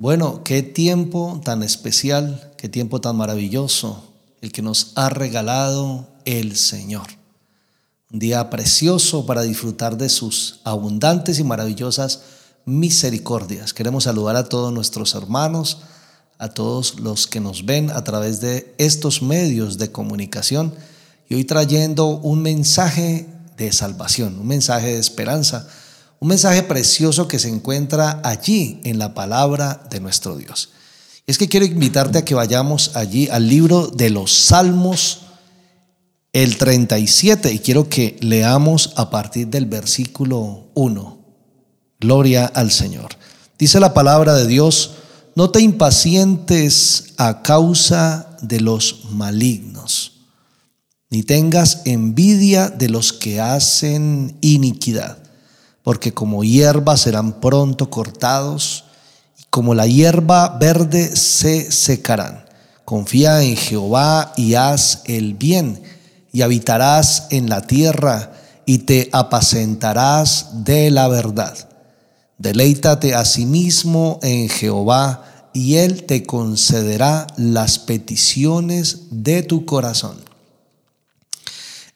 Bueno, qué tiempo tan especial, qué tiempo tan maravilloso el que nos ha regalado el Señor. Un día precioso para disfrutar de sus abundantes y maravillosas misericordias. Queremos saludar a todos nuestros hermanos, a todos los que nos ven a través de estos medios de comunicación y hoy trayendo un mensaje de salvación, un mensaje de esperanza un mensaje precioso que se encuentra allí en la palabra de nuestro Dios. es que quiero invitarte a que vayamos allí al libro de los Salmos, el 37, y quiero que leamos a partir del versículo 1. Gloria al Señor. Dice la palabra de Dios, no te impacientes a causa de los malignos, ni tengas envidia de los que hacen iniquidad porque como hierba serán pronto cortados, y como la hierba verde se secarán. Confía en Jehová y haz el bien, y habitarás en la tierra, y te apacentarás de la verdad. Deleítate asimismo en Jehová, y Él te concederá las peticiones de tu corazón.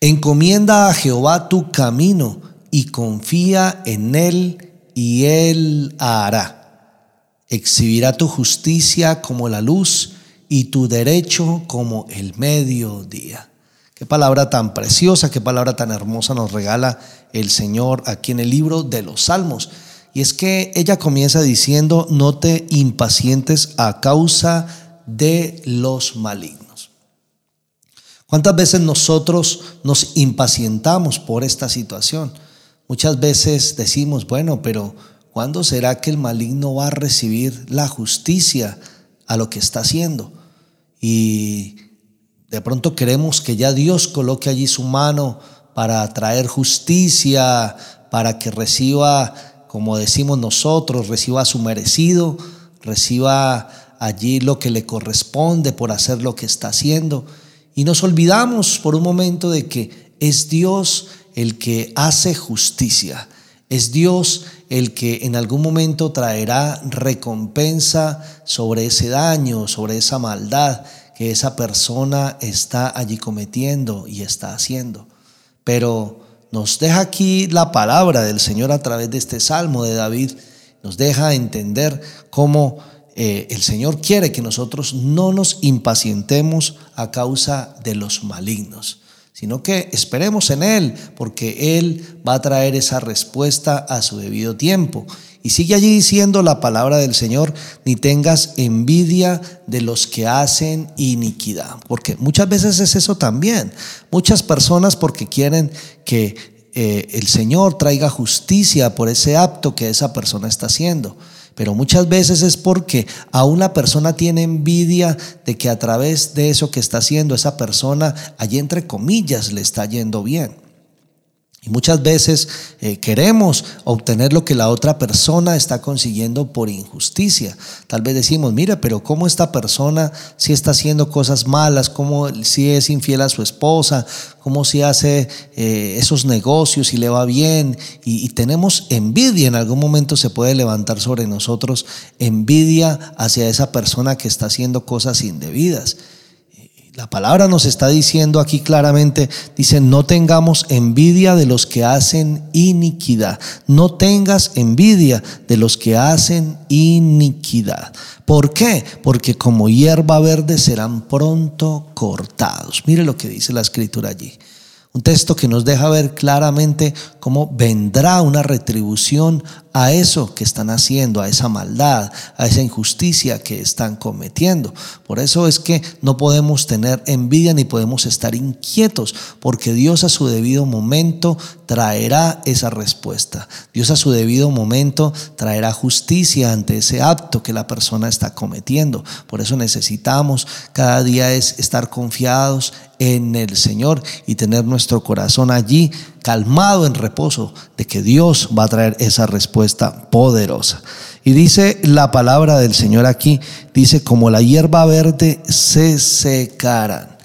Encomienda a Jehová tu camino, y confía en Él y Él hará. Exhibirá tu justicia como la luz y tu derecho como el mediodía. Qué palabra tan preciosa, qué palabra tan hermosa nos regala el Señor aquí en el libro de los Salmos. Y es que ella comienza diciendo, no te impacientes a causa de los malignos. ¿Cuántas veces nosotros nos impacientamos por esta situación? Muchas veces decimos, bueno, pero ¿cuándo será que el maligno va a recibir la justicia a lo que está haciendo? Y de pronto queremos que ya Dios coloque allí su mano para traer justicia, para que reciba, como decimos nosotros, reciba su merecido, reciba allí lo que le corresponde por hacer lo que está haciendo. Y nos olvidamos por un momento de que es Dios el que hace justicia. Es Dios el que en algún momento traerá recompensa sobre ese daño, sobre esa maldad que esa persona está allí cometiendo y está haciendo. Pero nos deja aquí la palabra del Señor a través de este salmo de David, nos deja entender cómo eh, el Señor quiere que nosotros no nos impacientemos a causa de los malignos sino que esperemos en Él, porque Él va a traer esa respuesta a su debido tiempo. Y sigue allí diciendo la palabra del Señor, ni tengas envidia de los que hacen iniquidad, porque muchas veces es eso también. Muchas personas porque quieren que eh, el Señor traiga justicia por ese acto que esa persona está haciendo. Pero muchas veces es porque a una persona tiene envidia de que a través de eso que está haciendo esa persona, allí entre comillas, le está yendo bien. Y muchas veces eh, queremos obtener lo que la otra persona está consiguiendo por injusticia. Tal vez decimos, mira, pero ¿cómo esta persona si está haciendo cosas malas? ¿Cómo si es infiel a su esposa? ¿Cómo si hace eh, esos negocios y le va bien? Y, y tenemos envidia, en algún momento se puede levantar sobre nosotros envidia hacia esa persona que está haciendo cosas indebidas. La palabra nos está diciendo aquí claramente, dice, no tengamos envidia de los que hacen iniquidad. No tengas envidia de los que hacen iniquidad. ¿Por qué? Porque como hierba verde serán pronto cortados. Mire lo que dice la escritura allí. Un texto que nos deja ver claramente cómo vendrá una retribución a eso que están haciendo, a esa maldad, a esa injusticia que están cometiendo. Por eso es que no podemos tener envidia ni podemos estar inquietos, porque Dios a su debido momento traerá esa respuesta. Dios a su debido momento traerá justicia ante ese acto que la persona está cometiendo. Por eso necesitamos cada día es estar confiados en el Señor y tener nuestro corazón allí calmado en reposo de que Dios va a traer esa respuesta poderosa. Y dice la palabra del Señor aquí, dice, como la hierba verde se secarán.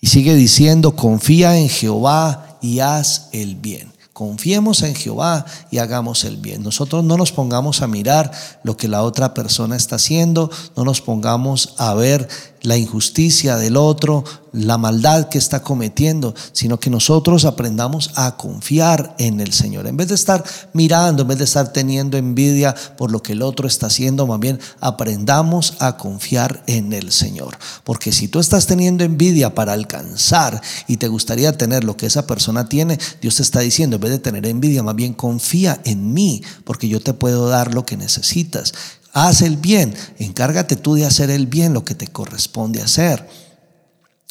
Y sigue diciendo, confía en Jehová y haz el bien. Confiemos en Jehová y hagamos el bien. Nosotros no nos pongamos a mirar lo que la otra persona está haciendo, no nos pongamos a ver la injusticia del otro, la maldad que está cometiendo, sino que nosotros aprendamos a confiar en el Señor. En vez de estar mirando, en vez de estar teniendo envidia por lo que el otro está haciendo, más bien aprendamos a confiar en el Señor. Porque si tú estás teniendo envidia para alcanzar y te gustaría tener lo que esa persona tiene, Dios te está diciendo, en vez de tener envidia, más bien confía en mí, porque yo te puedo dar lo que necesitas. Haz el bien, encárgate tú de hacer el bien, lo que te corresponde hacer.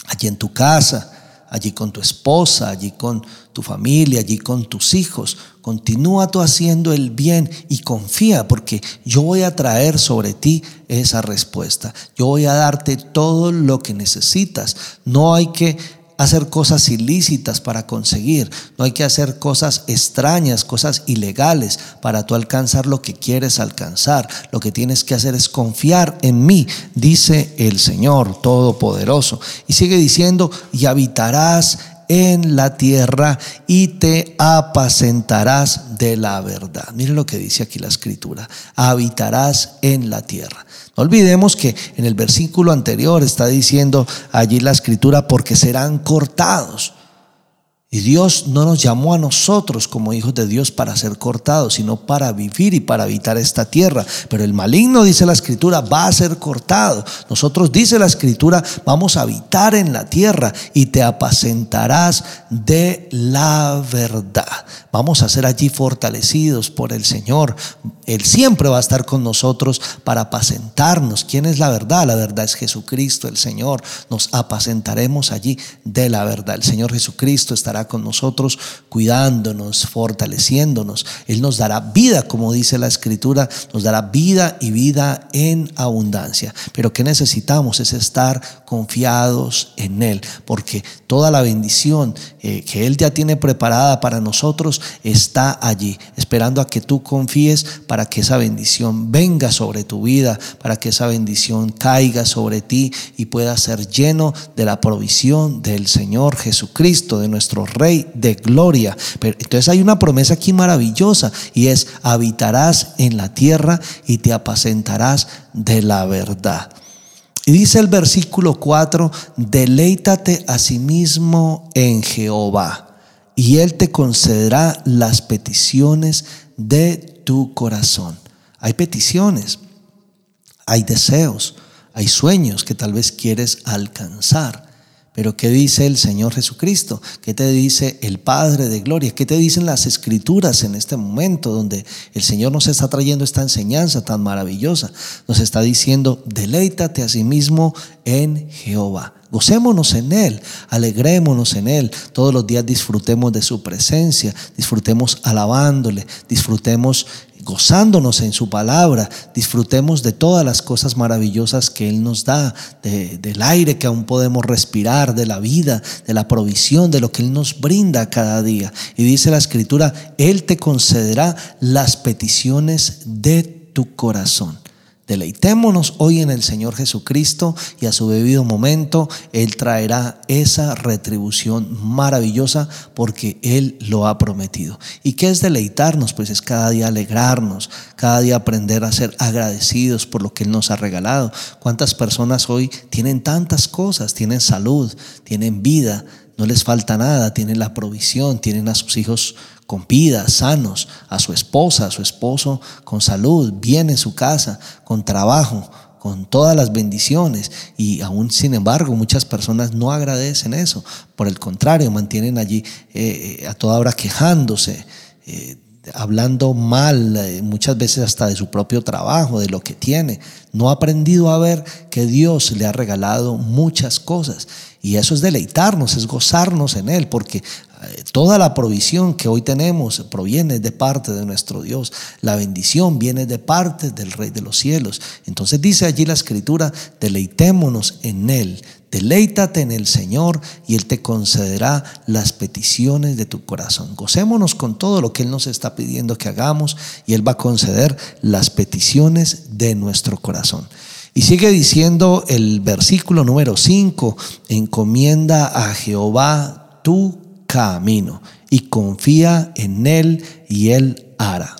Allí en tu casa, allí con tu esposa, allí con tu familia, allí con tus hijos. Continúa tú haciendo el bien y confía porque yo voy a traer sobre ti esa respuesta. Yo voy a darte todo lo que necesitas. No hay que hacer cosas ilícitas para conseguir, no hay que hacer cosas extrañas, cosas ilegales para tú alcanzar lo que quieres alcanzar. Lo que tienes que hacer es confiar en mí, dice el Señor Todopoderoso. Y sigue diciendo, y habitarás en la tierra y te apacentarás de la verdad. Mire lo que dice aquí la escritura, habitarás en la tierra. No olvidemos que en el versículo anterior está diciendo allí la escritura, porque serán cortados. Y Dios no nos llamó a nosotros como hijos de Dios para ser cortados, sino para vivir y para habitar esta tierra. Pero el maligno, dice la escritura, va a ser cortado. Nosotros, dice la escritura, vamos a habitar en la tierra y te apacentarás de la verdad. Vamos a ser allí fortalecidos por el Señor. Él siempre va a estar con nosotros para apacentarnos. ¿Quién es la verdad? La verdad es Jesucristo, el Señor. Nos apacentaremos allí de la verdad. El Señor Jesucristo estará con nosotros, cuidándonos, fortaleciéndonos. Él nos dará vida, como dice la Escritura, nos dará vida y vida en abundancia. Pero que necesitamos es estar confiados en Él, porque toda la bendición eh, que Él ya tiene preparada para nosotros está allí, esperando a que tú confíes para que esa bendición venga sobre tu vida, para que esa bendición caiga sobre ti y pueda ser lleno de la provisión del Señor Jesucristo, de nuestro Rey de gloria. Pero, entonces hay una promesa aquí maravillosa y es, habitarás en la tierra y te apacentarás de la verdad. Y dice el versículo 4, deleítate a sí mismo en Jehová y Él te concederá las peticiones de tu corazón. Hay peticiones, hay deseos, hay sueños que tal vez quieres alcanzar. Pero ¿qué dice el Señor Jesucristo? ¿Qué te dice el Padre de Gloria? ¿Qué te dicen las escrituras en este momento donde el Señor nos está trayendo esta enseñanza tan maravillosa? Nos está diciendo, deleítate a sí mismo en Jehová. Gocémonos en Él, alegrémonos en Él. Todos los días disfrutemos de su presencia, disfrutemos alabándole, disfrutemos gozándonos en su palabra, disfrutemos de todas las cosas maravillosas que Él nos da, del aire que aún podemos respirar, de la vida, de la provisión, de lo que Él nos brinda cada día. Y dice la escritura, Él te concederá las peticiones de tu corazón. Deleitémonos hoy en el Señor Jesucristo y a su debido momento Él traerá esa retribución maravillosa porque Él lo ha prometido. ¿Y qué es deleitarnos? Pues es cada día alegrarnos, cada día aprender a ser agradecidos por lo que Él nos ha regalado. ¿Cuántas personas hoy tienen tantas cosas? Tienen salud, tienen vida, no les falta nada, tienen la provisión, tienen a sus hijos con vida, sanos, a su esposa, a su esposo con salud, bien en su casa, con trabajo, con todas las bendiciones. Y aún sin embargo muchas personas no agradecen eso. Por el contrario, mantienen allí eh, eh, a toda hora quejándose. Eh, hablando mal muchas veces hasta de su propio trabajo, de lo que tiene. No ha aprendido a ver que Dios le ha regalado muchas cosas. Y eso es deleitarnos, es gozarnos en Él, porque Toda la provisión que hoy tenemos proviene de parte de nuestro Dios. La bendición viene de parte del Rey de los cielos. Entonces dice allí la escritura, deleitémonos en Él. Deleítate en el Señor y Él te concederá las peticiones de tu corazón. Gocémonos con todo lo que Él nos está pidiendo que hagamos y Él va a conceder las peticiones de nuestro corazón. Y sigue diciendo el versículo número 5, encomienda a Jehová tu camino. y confía en Él y Él hará.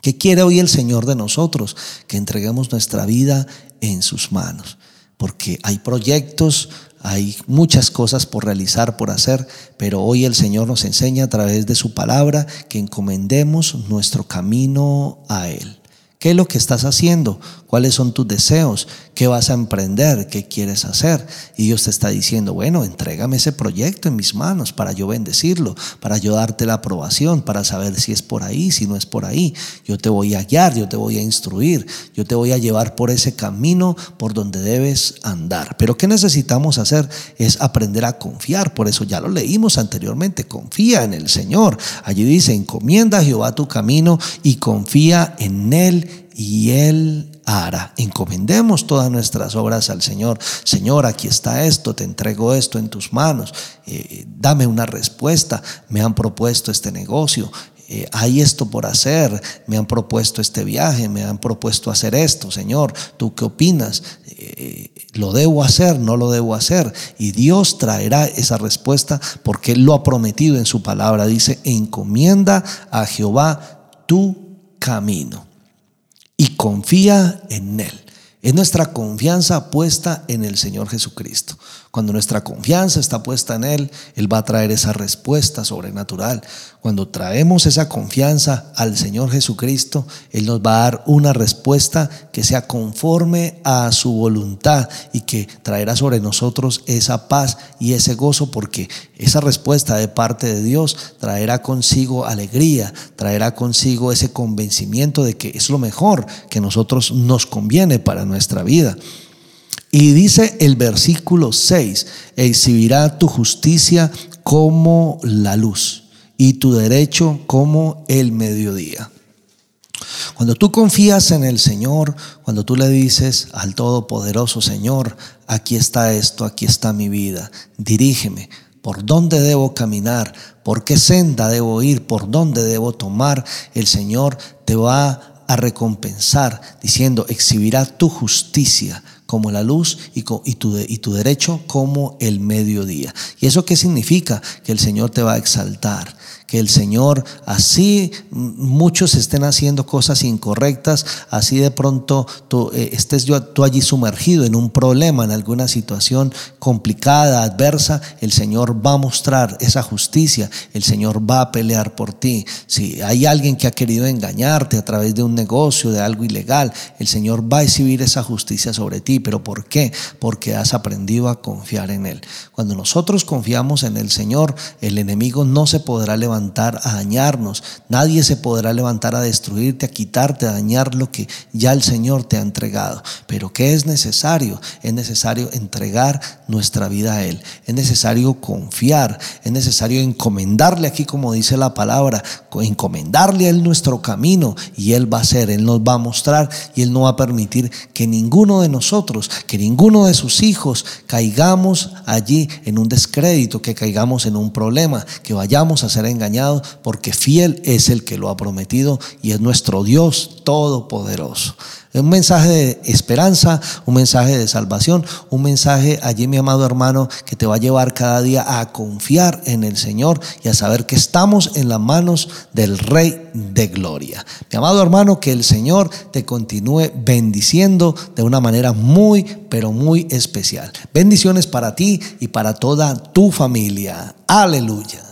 ¿Qué quiere hoy el Señor de nosotros? Que entreguemos nuestra vida en sus manos, porque hay proyectos, hay muchas cosas por realizar, por hacer, pero hoy el Señor nos enseña a través de su palabra que encomendemos nuestro camino a Él. ¿Qué es lo que estás haciendo? ¿Cuáles son tus deseos? ¿Qué vas a emprender? ¿Qué quieres hacer? Y Dios te está diciendo, bueno, entrégame ese proyecto en mis manos para yo bendecirlo, para yo darte la aprobación, para saber si es por ahí, si no es por ahí. Yo te voy a guiar, yo te voy a instruir, yo te voy a llevar por ese camino por donde debes andar. Pero ¿qué necesitamos hacer? Es aprender a confiar. Por eso ya lo leímos anteriormente, confía en el Señor. Allí dice, encomienda a Jehová tu camino y confía en Él y Él hará. Encomendemos todas nuestras obras al Señor. Señor, aquí está esto, te entrego esto en tus manos. Eh, dame una respuesta. Me han propuesto este negocio. Eh, hay esto por hacer, me han propuesto este viaje, me han propuesto hacer esto, Señor, ¿tú qué opinas? Eh, ¿Lo debo hacer? ¿No lo debo hacer? Y Dios traerá esa respuesta porque Él lo ha prometido en su palabra. Dice, encomienda a Jehová tu camino y confía en Él. Es nuestra confianza puesta en el Señor Jesucristo. Cuando nuestra confianza está puesta en Él, Él va a traer esa respuesta sobrenatural. Cuando traemos esa confianza al Señor Jesucristo, Él nos va a dar una respuesta que sea conforme a su voluntad y que traerá sobre nosotros esa paz y ese gozo, porque esa respuesta de parte de Dios traerá consigo alegría, traerá consigo ese convencimiento de que es lo mejor que nosotros nos conviene para nuestra vida. Y dice el versículo 6, exhibirá tu justicia como la luz y tu derecho como el mediodía. Cuando tú confías en el Señor, cuando tú le dices al Todopoderoso Señor, aquí está esto, aquí está mi vida, dirígeme, por dónde debo caminar, por qué senda debo ir, por dónde debo tomar, el Señor te va a recompensar diciendo, exhibirá tu justicia como la luz y, tu, tu derecho como el mediodía. ¿Y eso qué significa? Que el Señor te va a exaltar, que el Señor, así muchos estén haciendo cosas incorrectas, así de pronto tú, eh, estés yo, tú allí sumergido en un problema, en alguna situación complicada, adversa, el Señor va a mostrar esa justicia, el Señor va a pelear por ti. Si hay alguien que ha querido engañarte a través de un negocio, de algo ilegal, el Señor va a exhibir esa justicia sobre ti. ¿Pero por qué? Porque has aprendido a confiar en Él. Cuando nosotros confiamos en el Señor, el enemigo no se podrá levantar a dañarnos. Nadie se podrá levantar a destruirte, a quitarte, a dañar lo que ya el Señor te ha entregado. Pero ¿qué es necesario? Es necesario entregar nuestra vida a Él. Es necesario confiar. Es necesario encomendarle aquí, como dice la palabra, encomendarle a Él nuestro camino y Él va a ser, Él nos va a mostrar y Él no va a permitir que ninguno de nosotros, que ninguno de sus hijos caigamos allí en un descrédito, que caigamos en un problema, que vayamos a ser engañados porque fiel es el que lo ha prometido y es nuestro Dios todopoderoso. Un mensaje de esperanza, un mensaje de salvación, un mensaje allí, mi amado hermano, que te va a llevar cada día a confiar en el Señor y a saber que estamos en las manos del Rey de Gloria. Mi amado hermano, que el Señor te continúe bendiciendo de una manera muy, pero muy especial. Bendiciones para ti y para toda tu familia. Aleluya.